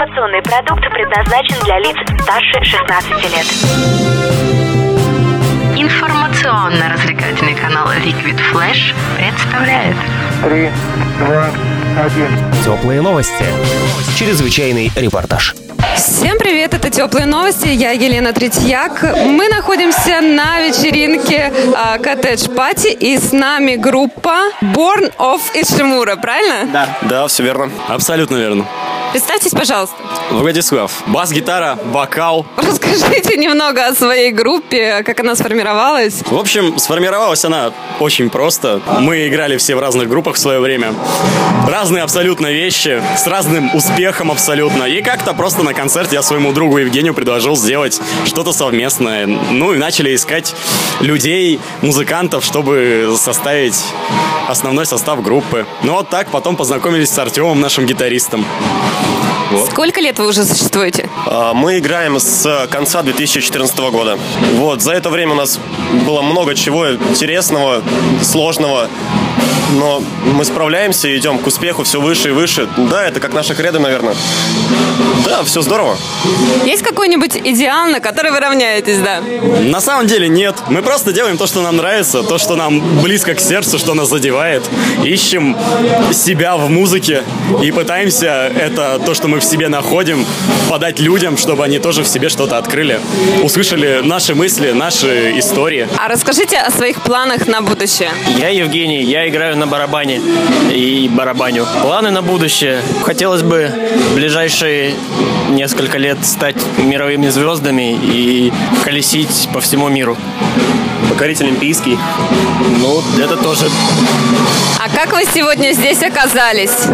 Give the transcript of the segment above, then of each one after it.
Информационный продукт предназначен для лиц старше 16 лет. Информационно-развлекательный канал Liquid Flash представляет Три, два, один. Теплые новости. Чрезвычайный репортаж. Всем привет, это Теплые новости, я Елена Третьяк. Мы находимся на вечеринке а, Коттедж Пати, и с нами группа Born of Ишимура, правильно? Да. Да, все верно. Абсолютно верно. Представьтесь, пожалуйста. Владислав. Бас-гитара, вокал. Расскажите немного о своей группе, как она сформировалась. В общем, сформировалась она очень просто. Мы играли все в разных группах в свое время. Разные абсолютно вещи, с разным успехом абсолютно. И как-то просто на концерте я своему другу Евгению предложил сделать что-то совместное. Ну и начали искать людей, музыкантов, чтобы составить основной состав группы. Ну вот так потом познакомились с Артемом, нашим гитаристом. Сколько лет вы уже существуете? А, Мы играем с конца 2014 года. Вот, за это время у нас было много чего интересного, сложного. Но мы справляемся и идем к успеху все выше и выше. Да, это как наша кредо, наверное. Да, все здорово. Есть какой-нибудь идеал, на который вы равняетесь, да? На самом деле нет. Мы просто делаем то, что нам нравится, то, что нам близко к сердцу, что нас задевает. Ищем себя в музыке и пытаемся это, то, что мы в себе находим, подать людям, чтобы они тоже в себе что-то открыли. Услышали наши мысли, наши истории. А расскажите о своих планах на будущее. Я Евгений, я играю на барабане и барабаню. Планы на будущее. Хотелось бы в ближайшие несколько лет стать мировыми звездами и колесить по всему миру. Покорить Олимпийский. Ну, это тоже. А как вы сегодня здесь оказались?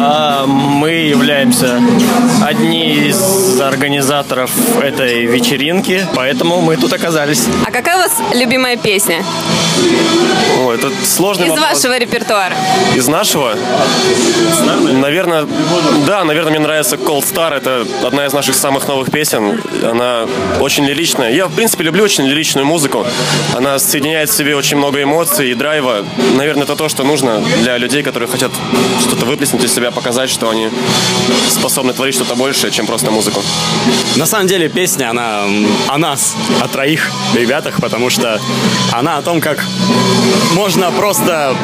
А мы являемся одни из организаторов этой вечеринки, поэтому мы тут оказались. А какая у вас любимая песня О, это сложный из вопрос. вашего репертуара? Из нашего? Наверное, да, наверное, мне нравится Cold Star. Это одна из наших самых новых песен. Она очень лиричная. Я, в принципе, люблю очень лиричную музыку. Она соединяет в себе очень много эмоций и драйва. Наверное, это то, что нужно для людей, которые хотят что-то выплеснуть из себя, показать, что они способны творить что-то большее, чем просто музыку. На самом деле песня, она о нас, о троих ребятах, потому что она о том, как можно просто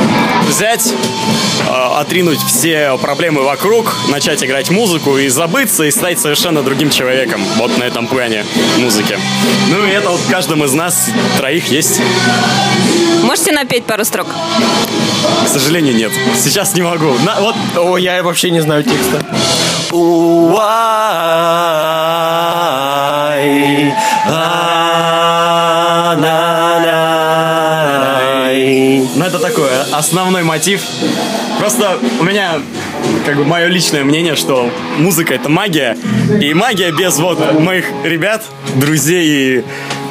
взять, э, отринуть все проблемы вокруг, начать играть музыку и забыться, и стать совершенно другим человеком. Вот на этом плане музыки. Ну и это вот в каждом из нас троих есть. Можете напеть пару строк? К сожалению, нет. Сейчас не могу. На- вот О, я вообще не знаю текста. Ну, это такое, основной мотив. Просто у меня, как бы, мое личное мнение, что музыка — это магия. И магия без вот моих ребят, друзей и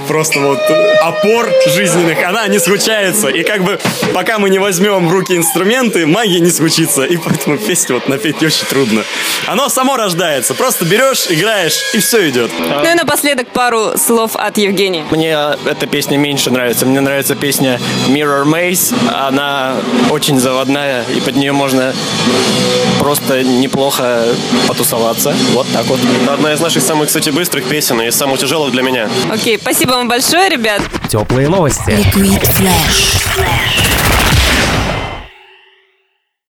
просто вот опор жизненных, она не случается. И как бы, пока мы не возьмем в руки инструменты, магия не случится. И поэтому песню вот напеть очень трудно. Оно само рождается. Просто берешь, играешь, и все идет. Ну и напоследок пару слов от Евгения. Мне эта песня меньше нравится. Мне нравится песня Mirror Maze. Она очень заводная, и под нее можно просто неплохо потусоваться. Вот так вот. Это одна из наших самых, кстати, быстрых песен и самых тяжелых для меня. Окей, спасибо вам большое, ребят. Теплые новости. Liquid Flash.